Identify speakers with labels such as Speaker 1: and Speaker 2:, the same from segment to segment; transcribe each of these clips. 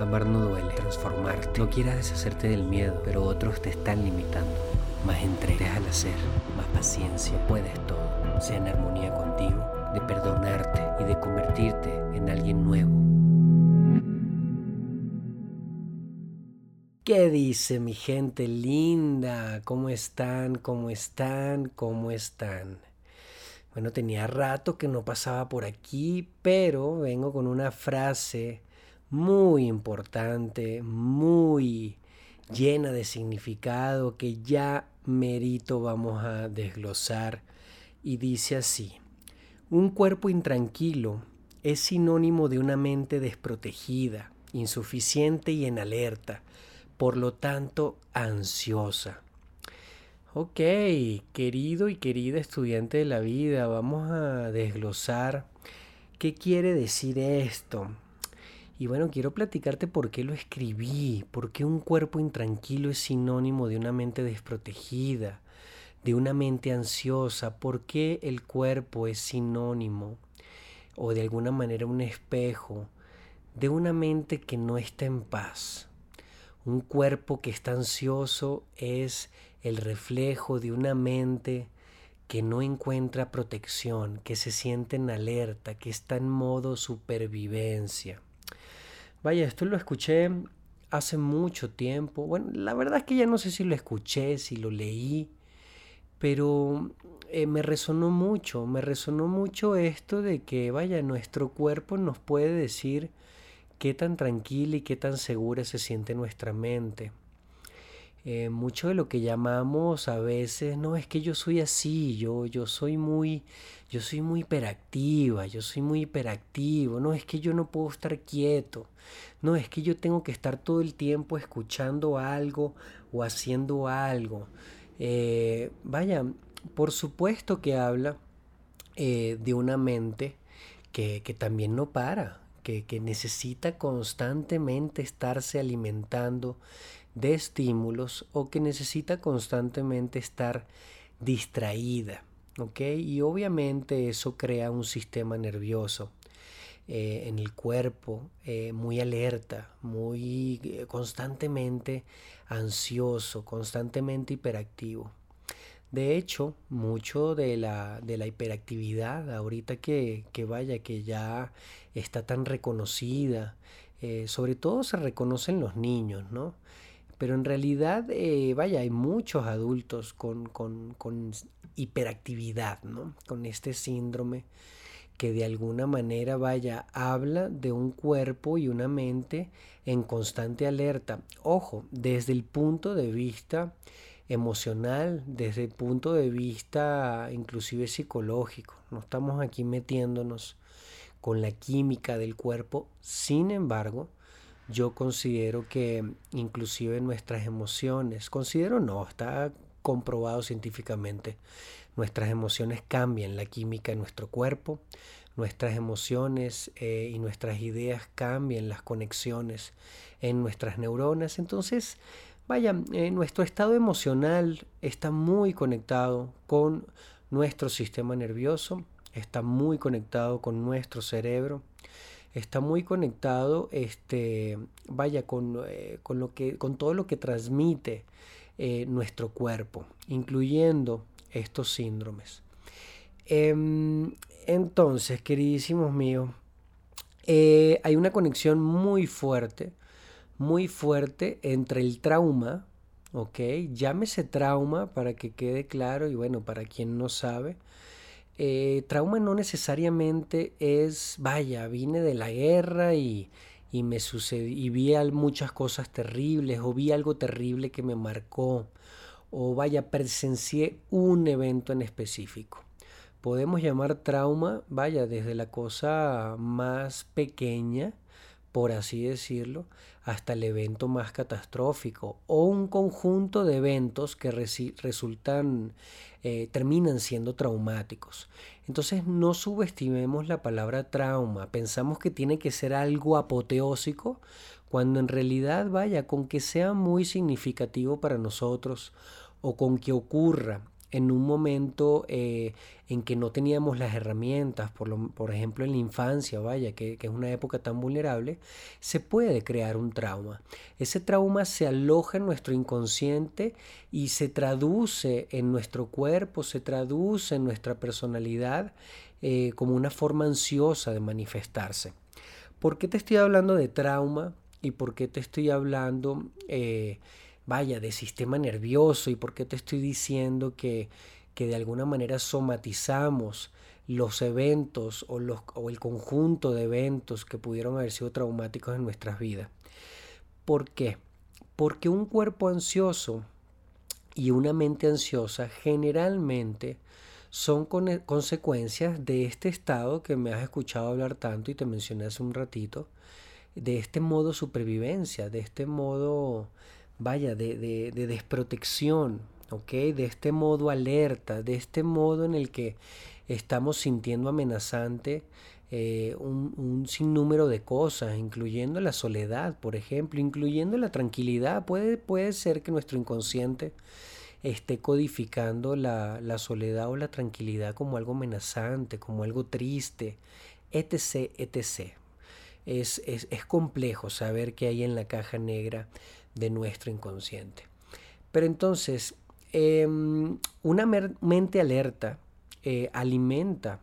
Speaker 1: Amar no duele, transformarte. No quieras deshacerte del miedo, pero otros te están limitando. Más entrega, al hacer, más paciencia. Puedes todo. Sea en armonía contigo, de perdonarte y de convertirte en alguien nuevo. ¿Qué dice mi gente linda? ¿Cómo están? ¿Cómo están? ¿Cómo están? Bueno, tenía rato que no pasaba por aquí, pero vengo con una frase muy importante, muy llena de significado que ya merito vamos a desglosar y dice así, un cuerpo intranquilo es sinónimo de una mente desprotegida, insuficiente y en alerta, por lo tanto ansiosa. Ok, querido y querida estudiante de la vida, vamos a desglosar qué quiere decir esto. Y bueno, quiero platicarte por qué lo escribí, por qué un cuerpo intranquilo es sinónimo de una mente desprotegida, de una mente ansiosa, por qué el cuerpo es sinónimo o de alguna manera un espejo de una mente que no está en paz. Un cuerpo que está ansioso es el reflejo de una mente que no encuentra protección, que se siente en alerta, que está en modo supervivencia. Vaya, esto lo escuché hace mucho tiempo. Bueno, la verdad es que ya no sé si lo escuché, si lo leí, pero eh, me resonó mucho, me resonó mucho esto de que, vaya, nuestro cuerpo nos puede decir qué tan tranquila y qué tan segura se siente nuestra mente. Eh, mucho de lo que llamamos a veces, no, es que yo soy así, yo, yo soy muy, yo soy muy hiperactiva, yo soy muy hiperactivo, no, es que yo no puedo estar quieto, no, es que yo tengo que estar todo el tiempo escuchando algo o haciendo algo. Eh, vaya, por supuesto que habla eh, de una mente que, que también no para, que, que necesita constantemente estarse alimentando de estímulos o que necesita constantemente estar distraída. Y obviamente eso crea un sistema nervioso eh, en el cuerpo eh, muy alerta, muy eh, constantemente ansioso, constantemente hiperactivo. De hecho, mucho de la, de la hiperactividad, ahorita que, que, vaya, que ya está tan reconocida, sobre todo se reconocen los niños, ¿no? Pero en realidad, eh, vaya, hay muchos adultos con, con, con hiperactividad, ¿no? Con este síndrome que de alguna manera, vaya, habla de un cuerpo y una mente en constante alerta. Ojo, desde el punto de vista emocional, desde el punto de vista inclusive psicológico. No estamos aquí metiéndonos con la química del cuerpo. Sin embargo, yo considero que inclusive nuestras emociones, considero no, está comprobado científicamente, nuestras emociones cambian la química en nuestro cuerpo, nuestras emociones eh, y nuestras ideas cambian las conexiones en nuestras neuronas. Entonces, vaya, eh, nuestro estado emocional está muy conectado con nuestro sistema nervioso, está muy conectado con nuestro cerebro está muy conectado, este, vaya, con, eh, con, lo que, con todo lo que transmite eh, nuestro cuerpo, incluyendo estos síndromes. Em, entonces, queridísimos míos, eh, hay una conexión muy fuerte, muy fuerte entre el trauma, ¿ok? Llámese trauma para que quede claro y bueno, para quien no sabe, eh, trauma no necesariamente es, vaya, vine de la guerra y, y me sucedió, y vi muchas cosas terribles, o vi algo terrible que me marcó, o vaya, presencié un evento en específico. Podemos llamar trauma, vaya, desde la cosa más pequeña, por así decirlo, hasta el evento más catastrófico o un conjunto de eventos que resultan, eh, terminan siendo traumáticos. Entonces no subestimemos la palabra trauma, pensamos que tiene que ser algo apoteósico, cuando en realidad vaya con que sea muy significativo para nosotros o con que ocurra en un momento eh, en que no teníamos las herramientas, por, lo, por ejemplo en la infancia, vaya, que, es una época tan vulnerable, se puede crear un trauma. Ese trauma se aloja en nuestro inconsciente y se traduce en nuestro cuerpo, se traduce en nuestra personalidad eh, como una forma ansiosa de manifestarse. ¿Por qué te estoy hablando de trauma y por qué te estoy hablando... Eh, vaya, de sistema nervioso y por qué te estoy diciendo que, que de alguna manera somatizamos los eventos o, los, o el conjunto de eventos que pudieron haber sido traumáticos en nuestras vidas. ¿Por qué? Porque un cuerpo ansioso y una mente ansiosa generalmente son consecuencias de este estado que me has escuchado hablar tanto y te mencioné hace un ratito, de este modo supervivencia, de este modo vaya, de, de, desprotección, ¿ok? De este modo alerta, de este modo en el que estamos sintiendo amenazante eh, un, sinnúmero de cosas, incluyendo la soledad, por ejemplo, incluyendo la tranquilidad. Puede, puede ser que nuestro inconsciente esté codificando la, la, soledad o la tranquilidad como algo amenazante, como algo triste, etc., etc. Es, es, es complejo saber qué hay en la caja negra de nuestro inconsciente. Pero entonces, em, una mente alerta eh, alimenta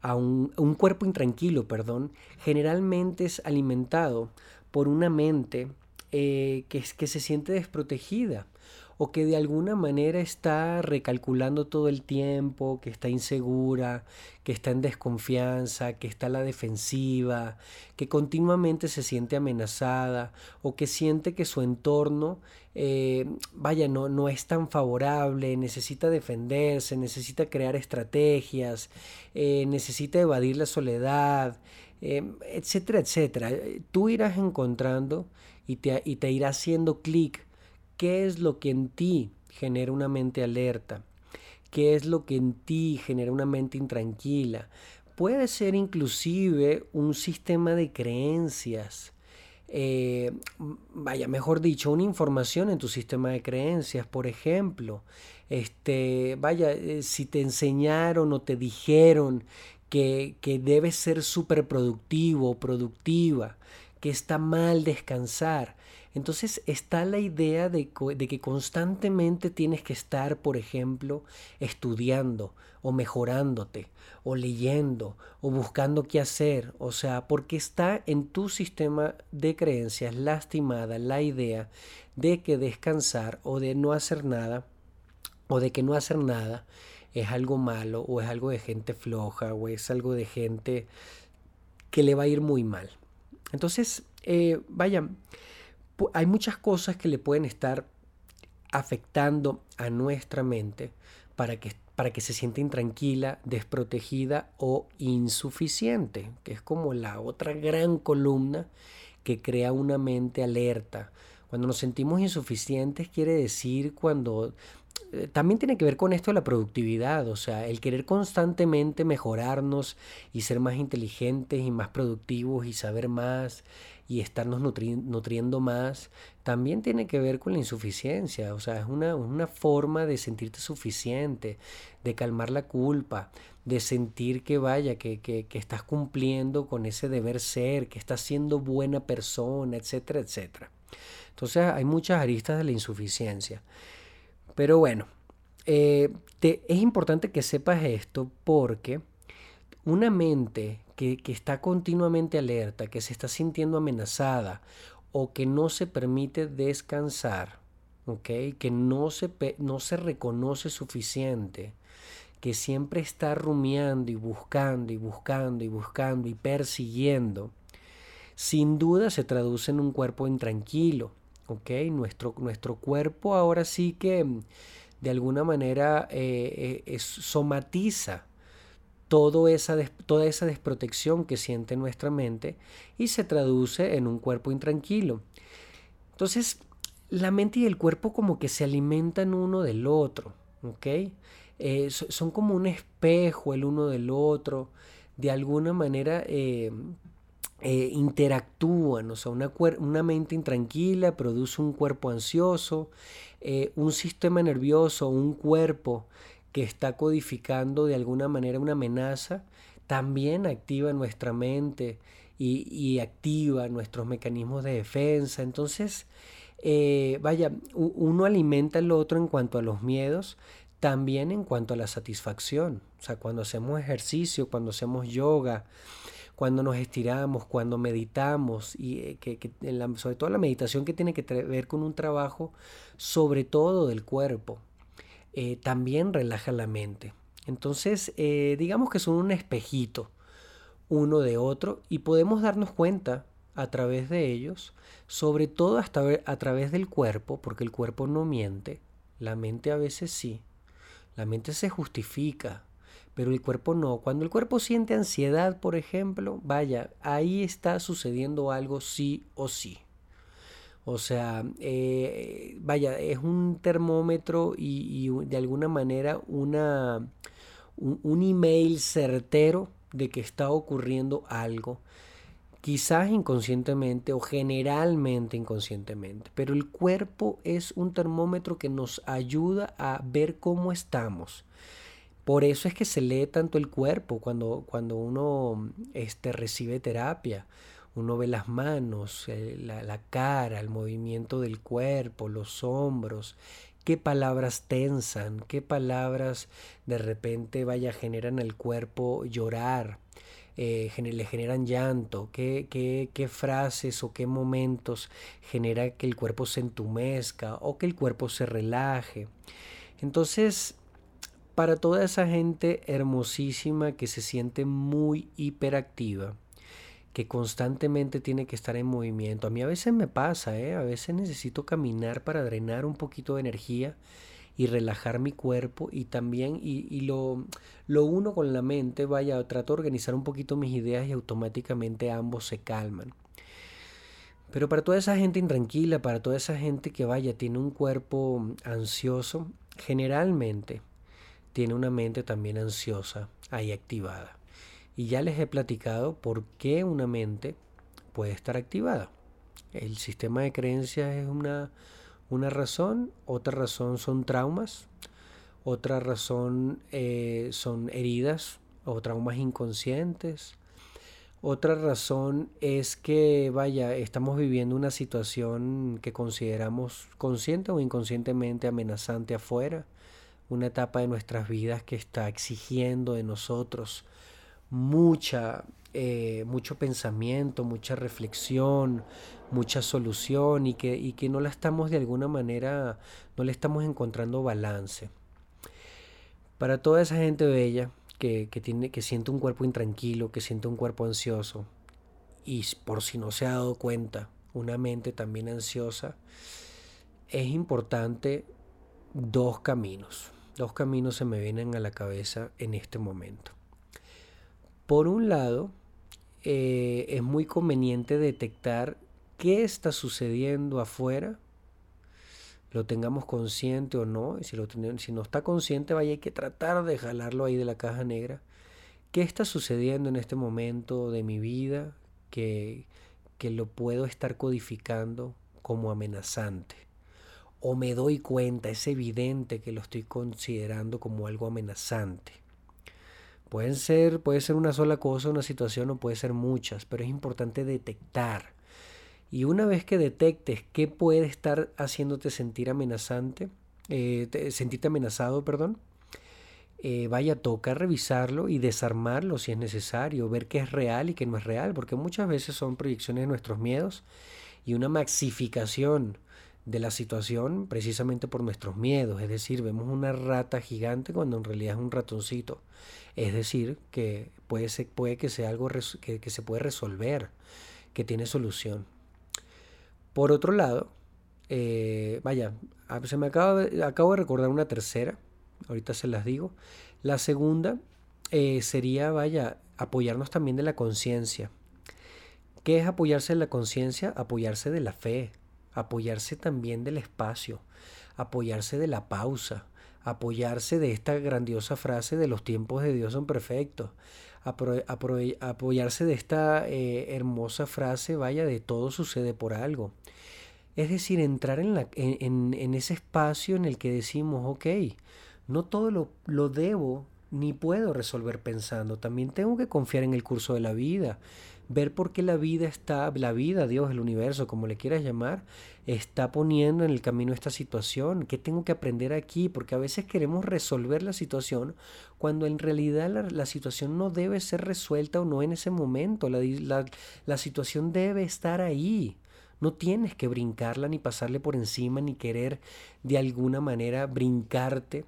Speaker 1: a un, cuerpo intranquilo, perdón, generalmente es alimentado por una mente eh, que, que se siente desprotegida o que de alguna manera está recalculando todo el tiempo, que está insegura, que está en desconfianza, que está a la defensiva, que continuamente se siente amenazada o que siente que su entorno, eh, vaya, no, no es tan favorable, necesita defenderse, necesita crear estrategias, eh, necesita evadir la soledad, eh, etcétera, etcétera. Tú irás encontrando y te, y te irá haciendo clic ¿Qué es lo que en ti genera una mente alerta? ¿Qué es lo que en ti genera una mente intranquila? Puede ser inclusive un sistema de creencias. Eh, vaya, mejor dicho, una información en tu sistema de creencias, por ejemplo, este, vaya, eh, si te enseñaron o te dijeron que, que debes ser súper productivo o productiva, que está mal descansar, entonces está la idea de, que constantemente tienes que estar, por ejemplo, estudiando o mejorándote o leyendo o buscando qué hacer. O sea, porque está en tu sistema de creencias lastimada la idea de que descansar o de no hacer nada o de que no hacer nada es algo malo o es algo de gente floja o es algo de gente que le va a ir muy mal. Entonces, eh, vaya, hay muchas cosas que le pueden estar afectando a nuestra mente para que, para que se sienta intranquila, desprotegida o insuficiente, que es como la otra gran columna que crea una mente alerta. Cuando nos sentimos insuficientes quiere decir cuando eh, también tiene que ver con esto de la productividad, o sea, el querer constantemente mejorarnos y ser más inteligentes y más productivos y saber más y estarnos nutriendo más, también tiene que ver con la insuficiencia, o sea, es una, una forma de sentirte suficiente, de calmar la culpa, de sentir que vaya, que, que, que estás cumpliendo con ese deber ser, que estás siendo buena persona, etcétera, etcétera. Entonces hay muchas aristas de la insuficiencia. Pero bueno, eh, es importante que sepas esto porque una mente que, está continuamente alerta, que se está sintiendo amenazada o que no se permite descansar, que no se, no se reconoce suficiente, que siempre está rumiando y buscando y buscando y buscando y persiguiendo, sin duda se traduce en un cuerpo intranquilo, ¿ok? Nuestro, nuestro cuerpo ahora sí que mm, de alguna manera eh, eh, somatiza todo esa toda esa desprotección que siente nuestra mente y se traduce en un cuerpo intranquilo. Entonces, la mente y el cuerpo como que se alimentan uno del otro, ¿ok? Eh, son como un espejo el uno del otro, de alguna manera eh, interactúan, o sea, una, una, mente intranquila produce un cuerpo ansioso, eh, un sistema nervioso, un cuerpo que está codificando de alguna manera una amenaza, también activa nuestra mente y, activa nuestros mecanismos de defensa. Entonces, eh, vaya, uno alimenta al otro en cuanto a los miedos, también en cuanto a la satisfacción. O sea, cuando hacemos ejercicio, cuando hacemos yoga, cuando nos estiramos, cuando meditamos, y eh, que, sobre todo la meditación que tiene que ver con un trabajo sobre todo del cuerpo, eh, también relaja la mente. Entonces, eh, digamos que son un espejito uno de otro y podemos darnos cuenta a través de ellos, sobre todo hasta a través del cuerpo, porque el cuerpo no miente, la mente a veces sí, la mente se justifica, pero el cuerpo no. Cuando el cuerpo siente ansiedad, por ejemplo, vaya, ahí está sucediendo algo sí o sí. O sea, eh, vaya, es un termómetro y, de alguna manera una, un, email certero de que está ocurriendo algo quizás inconscientemente o generalmente inconscientemente, pero el cuerpo es un termómetro que nos ayuda a ver cómo estamos. Por eso es que se lee tanto el cuerpo cuando, cuando uno este, recibe terapia. Uno ve las manos, eh, la, cara, el movimiento del cuerpo, los hombros, qué palabras tensan, qué palabras de repente vaya generan al cuerpo llorar, eh, le generan llanto, qué, qué, frases o qué momentos genera que el cuerpo se entumezca o que el cuerpo se relaje. Entonces, para toda esa gente hermosísima que se siente muy hiperactiva, que constantemente tiene que estar en movimiento. A mí a veces me pasa, ¿eh? a veces necesito caminar para drenar un poquito de energía y relajar mi cuerpo y también, y, lo, lo uno con la mente, vaya, trato de organizar un poquito mis ideas y automáticamente ambos se calman. Pero para toda esa gente intranquila, para toda esa gente que vaya, tiene un cuerpo ansioso, generalmente tiene una mente también ansiosa ahí activada. Y ya les he platicado por qué una mente puede estar activada. El sistema de creencias es una, una razón, otra razón son traumas, otra razón eh, son heridas o traumas inconscientes. Otra razón es que, vaya, estamos viviendo una situación que consideramos consciente o inconscientemente amenazante afuera, una etapa de nuestras vidas que está exigiendo de nosotros mucha, eh, mucho pensamiento, mucha reflexión, mucha solución y que, y que no la estamos de alguna manera, no le estamos encontrando balance. Para toda esa gente bella que, que, tiene, que siente un cuerpo intranquilo, que siente un cuerpo ansioso, y por si no se ha dado cuenta, una mente también ansiosa, es importante dos caminos. Dos caminos se me vienen a la cabeza en este momento. Por un lado, eh, es muy conveniente detectar qué está sucediendo afuera, lo tengamos consciente o no, y si, no está consciente, vaya, hay que tratar de jalarlo ahí de la caja negra. ¿Qué está sucediendo en este momento de mi vida que, que lo puedo estar codificando como amenazante? O me doy cuenta, es evidente que lo estoy considerando como algo amenazante. Pueden ser, puede ser una sola cosa, una situación o puede ser muchas, pero es importante detectar. Y una vez que detectes qué puede estar haciéndote sentir amenazante, eh, sentirte amenazado, perdón, eh, vaya, toca revisarlo y desarmarlo si es necesario, ver qué es real y qué no es real, porque muchas veces son proyecciones de nuestros miedos y una maxificación de la situación precisamente por nuestros miedos. Es decir, vemos una rata gigante cuando en realidad es un ratoncito. Es decir, que puede, ser, puede que sea algo que, se puede resolver, que tiene solución. Por otro lado, eh, vaya, ah, se me acaba, acabo de recordar una tercera, ahorita se las digo. La segunda eh, sería, vaya, apoyarnos también de la conciencia. ¿Qué es apoyarse de la conciencia? Apoyarse de la fe, apoyarse también del espacio, apoyarse de la pausa, apoyarse de esta grandiosa frase de los tiempos de Dios son perfectos, apoyarse de esta eh, hermosa frase, vaya, de todo sucede por algo. Es decir, entrar en, en, ese espacio en el que decimos, ok, No todo lo, lo debo ni puedo resolver pensando. También tengo que confiar en el curso de la vida ver por qué la vida está, la vida, Dios, el universo, como le quieras llamar, está poniendo en el camino esta situación. ¿Qué tengo que aprender aquí? Porque a veces queremos resolver la situación cuando en realidad la, situación no debe ser resuelta o no en ese momento. La, situación debe estar ahí. No tienes que brincarla ni pasarle por encima ni querer de alguna manera brincarte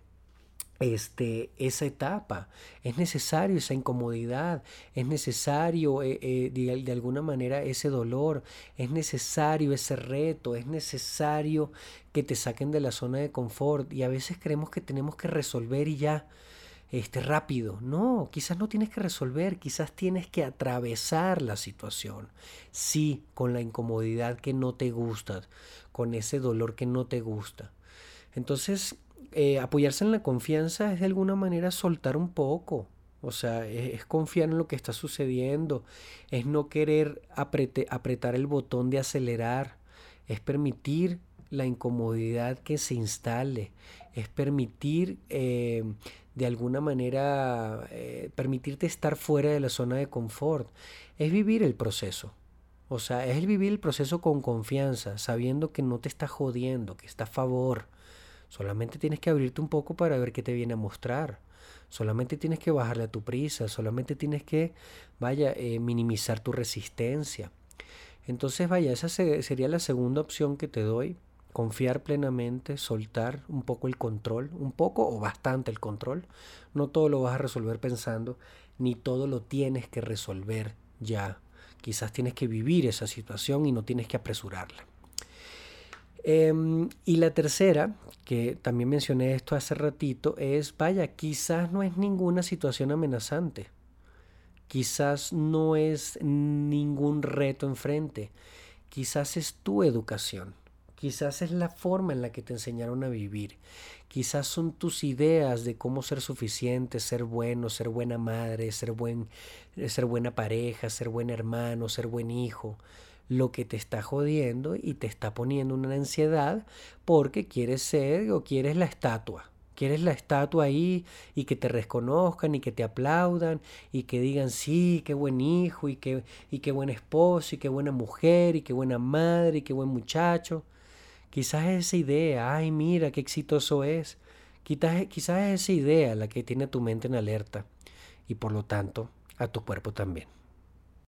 Speaker 1: este, esa etapa. Es necesario esa incomodidad, es necesario eh, eh, de, alguna manera ese dolor, es necesario ese reto, es necesario que te saquen de la zona de confort y a veces creemos que tenemos que resolver y ya. Este, rápido. No, quizás no tienes que resolver, quizás tienes que atravesar la situación. Sí, con la incomodidad que no te gusta, con ese dolor que no te gusta. Entonces, eh, apoyarse en la confianza es de alguna manera soltar un poco. O sea, es, confiar en lo que está sucediendo, es no querer apretar el botón de acelerar, es permitir la incomodidad que se instale, es permitir eh, de alguna manera, eh, permitirte estar fuera de la zona de confort, es vivir el proceso. O sea, es el vivir el proceso con confianza, sabiendo que no te está jodiendo, que está a favor, Solamente tienes que abrirte un poco para ver qué te viene a mostrar. Solamente tienes que bajarle a tu prisa. Solamente tienes que, vaya, eh, minimizar tu resistencia. Entonces, vaya, esa sería la segunda opción que te doy. Confiar plenamente, soltar un poco el control, un poco o bastante el control. No todo lo vas a resolver pensando, ni todo lo tienes que resolver ya. Quizás tienes que vivir esa situación y no tienes que apresurarla. Em, y la tercera, que también mencioné esto hace ratito, es, vaya, quizás no es ninguna situación amenazante, quizás no es ningún reto enfrente, quizás es tu educación, quizás es la forma en la que te enseñaron a vivir, quizás son tus ideas de cómo ser suficiente, ser bueno, ser buena madre, ser, buen, ser buena pareja, ser buen hermano, ser buen hijo lo que te está jodiendo y te está poniendo una ansiedad porque quieres ser o quieres la estatua. Quieres la estatua ahí y que te reconozcan y que te aplaudan y que digan, sí, qué buen hijo y qué, y qué buen esposo y qué buena mujer y qué buena madre y qué buen muchacho. Quizás es esa idea, ay, mira, qué exitoso es. Quizás, quizás es esa idea la que tiene tu mente en alerta y por lo tanto a tu cuerpo también.